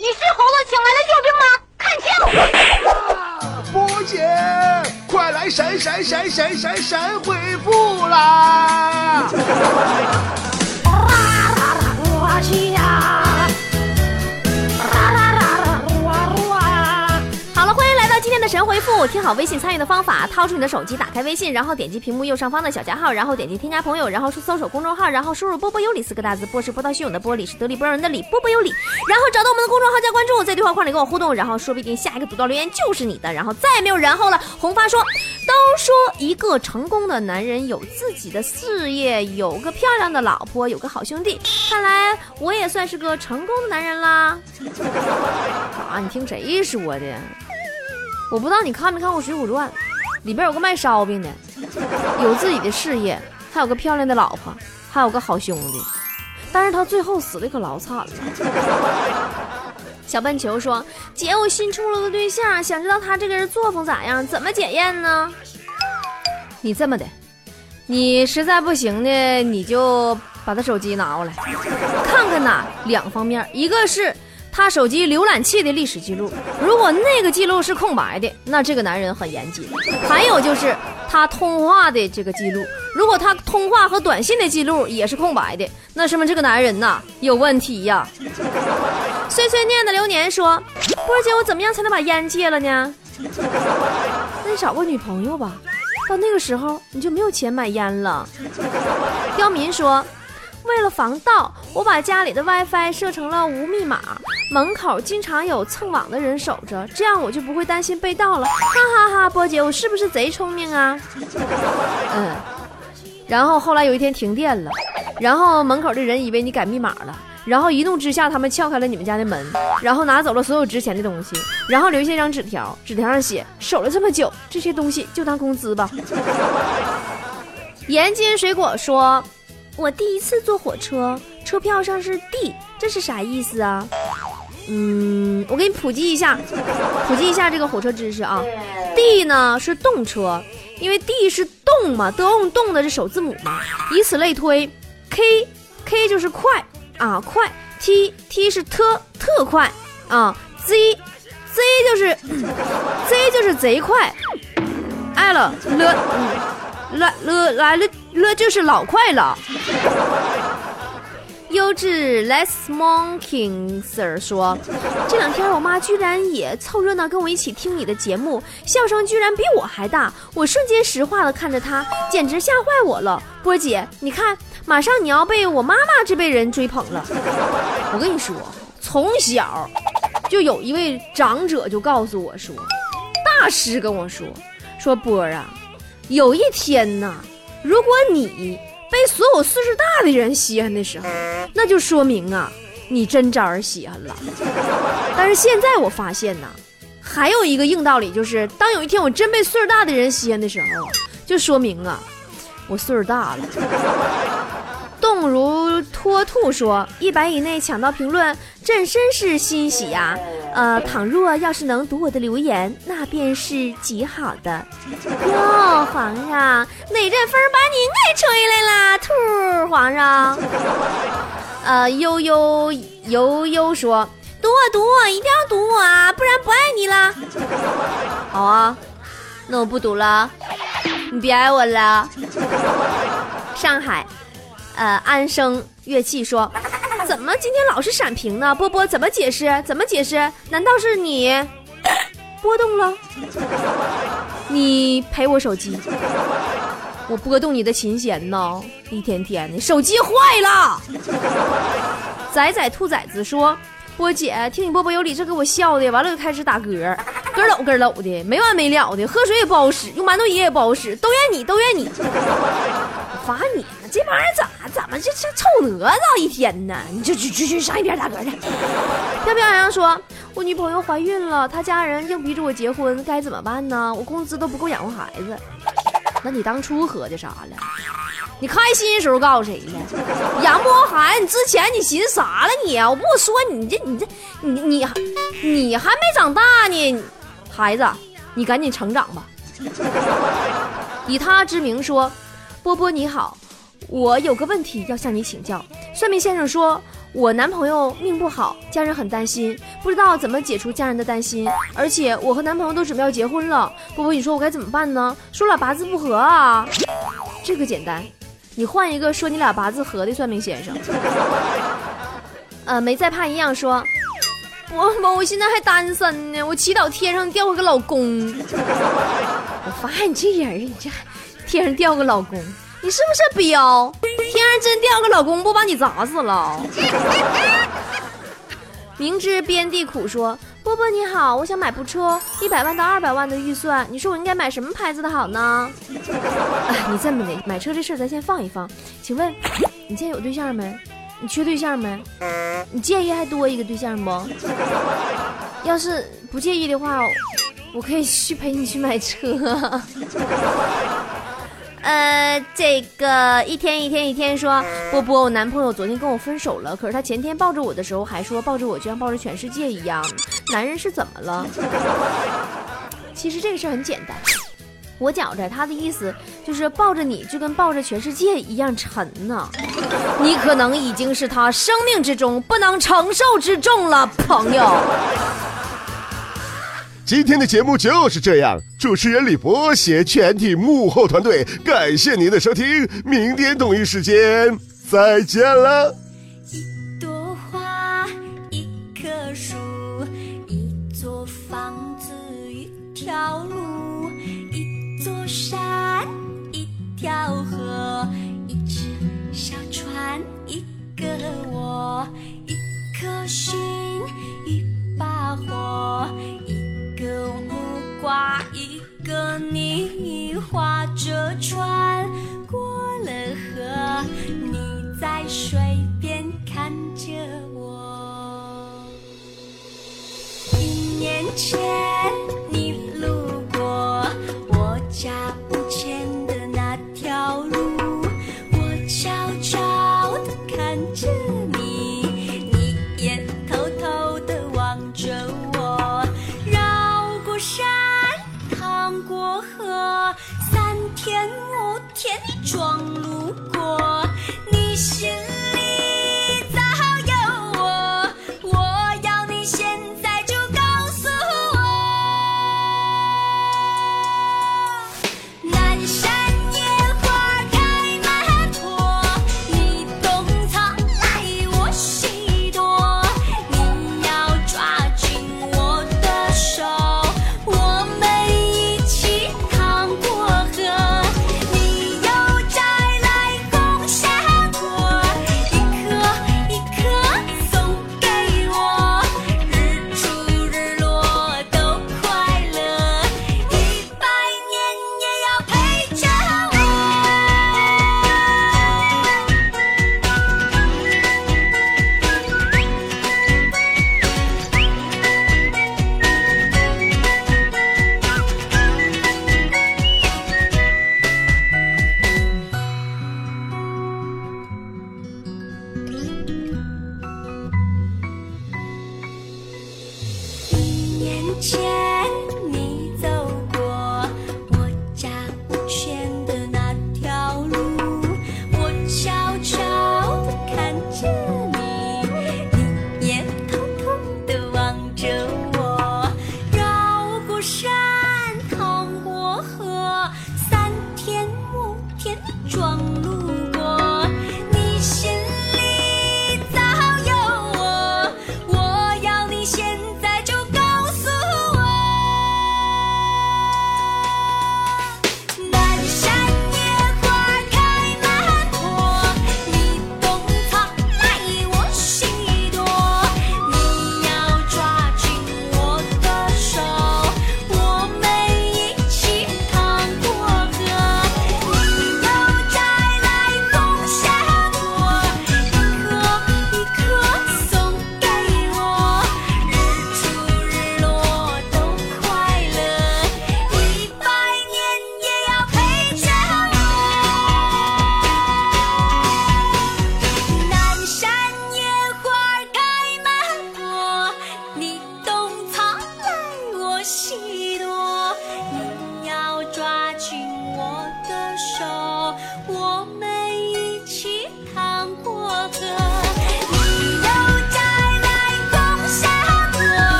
你是猴子请来的救兵吗？看清波姐，快来闪闪闪闪闪闪恢复啦！的神回复。听好微信参与的方法：掏出你的手机，打开微信，然后点击屏幕右上方的小加号，然后点击添加朋友，然后搜索公众号，然后输入“波波有理”四个大字。波是波涛汹涌的波，理是得理不饶人的理，波波有理。然后找到我们的公众号加关注，在对话框里跟我互动，然后说不定下一个读到留言就是你的。然后再也没有然后了。红发说：“都说一个成功的男人有自己的事业，有个漂亮的老婆，有个好兄弟。看来我也算是个成功的男人啦。”啊，你听谁说的？我不知道你看没看过《水浒传》，里边有个卖烧饼的，有自己的事业，还有个漂亮的老婆，还有个好兄弟，但是他最后死的可老惨了。小笨球说：“姐，我新处了个对象，想知道他这个人作风咋样，怎么检验呢？”你这么的，你实在不行呢，你就把他手机拿过来，看看呐，两方面，一个是。他手机浏览器的历史记录，如果那个记录是空白的，那这个男人很严谨。还有就是他通话的这个记录，如果他通话和短信的记录也是空白的，那说明这个男人呐有问题呀。碎碎念的流年说：“波姐，我怎么样才能把烟戒了呢？那你找个女朋友吧，到那个时候你就没有钱买烟了。”刁民说。为了防盗，我把家里的 WiFi 设成了无密码，门口经常有蹭网的人守着，这样我就不会担心被盗了。哈哈哈，波姐，我是不是贼聪明啊？嗯。然后后来有一天停电了，然后门口的人以为你改密码了，然后一怒之下他们撬开了你们家的门，然后拿走了所有值钱的东西，然后留下一张纸条，纸条上写：守了这么久，这些东西就当工资吧。盐津水果说。我第一次坐火车，车票上是 D，这是啥意思啊？嗯，我给你普及一下，普及一下这个火车知识啊。D 呢是动车，因为 D 是动嘛，都用动的是首字母嘛，以此类推。K K 就是快啊，快。T T 是特特快啊。Z Z 就是 Z 就是贼快。L L。来了来了那，就是老快了。优质 less monkey sir 说，这两天我妈居然也凑热闹跟我一起听你的节目，笑声居然比我还大，我瞬间石化的看着她，简直吓坏我了。波姐，你看，马上你要被我妈妈这辈人追捧了。我跟你说，从小就有一位长者就告诉我说，大师跟我说，说波啊。有一天呐，如果你被所有岁数大的人稀罕的时候，那就说明啊，你真招人稀罕了。但是现在我发现呢，还有一个硬道理，就是当有一天我真被岁数大的人稀罕的时候，就说明啊，我岁数大了。动如脱兔说：“一百以内抢到评论，朕甚是欣喜呀。呃，倘若要是能读我的留言，那便是极好的。哟，皇上，哪阵风把您给吹来了？兔皇上。呃，悠悠悠悠说：读我，读我，一定要读我啊，不然不爱你了。好啊，那我不读了，你别爱我了。上海。”呃，安生乐器说：“怎么今天老是闪屏呢？波波怎么解释？怎么解释？难道是你波动了？你赔我手机，我波动你的琴弦呢？一天天的，手机坏了。”仔仔兔崽子说：“波姐，听你波波有理，这给我笑的，完了就开始打嗝，咯搂咯搂的，没完没了的，喝水也不好使，用馒头爷也不好使，都怨你，都怨你，罚你。”这玩意儿咋怎么就像臭哪吒一天呢？你就去去去上一边打嗝去。飘飘洋洋说：“我女朋友怀孕了，她家人硬逼着我结婚，该怎么办呢？我工资都不够养活孩子。那你当初合计啥了？你开心的时候告诉谁了？养不活孩子，你之前你寻思啥了？你啊我不说你这你这你你你还没长大呢，孩子，你赶紧成长吧。以他之名说，波波你好。”我有个问题要向你请教。算命先生说，我男朋友命不好，家人很担心，不知道怎么解除家人的担心。而且我和男朋友都准备要结婚了，波波，你说我该怎么办呢？说了八字不合啊，这个简单，你换一个说你俩八字合的算命先生。呃，没再怕一样说，我我我现在还单身呢，我祈祷天上掉个老公。我发现你这人，你这天上掉个老公。你是不是彪？天上真掉个老公，不把你砸死了？明知边地苦说：“波波你好，我想买部车，一百万到二百万的预算，你说我应该买什么牌子的好呢？”哎，你这么的，买车这事儿咱先放一放。请问，你现在有对象没？你缺对象没？你介意还多一个对象不？要是不介意的话，我可以去陪你去买车。呃，这个一天一天一天说，波波，我男朋友昨天跟我分手了，可是他前天抱着我的时候还说抱着我就像抱着全世界一样，男人是怎么了？其实这个事儿很简单，我觉着他的意思就是抱着你就跟抱着全世界一样沉呢，你可能已经是他生命之中不能承受之重了，朋友。今天的节目就是这样，主持人李博携全体幕后团队，感谢您的收听，明天同一时间再见了。路过，你心一年前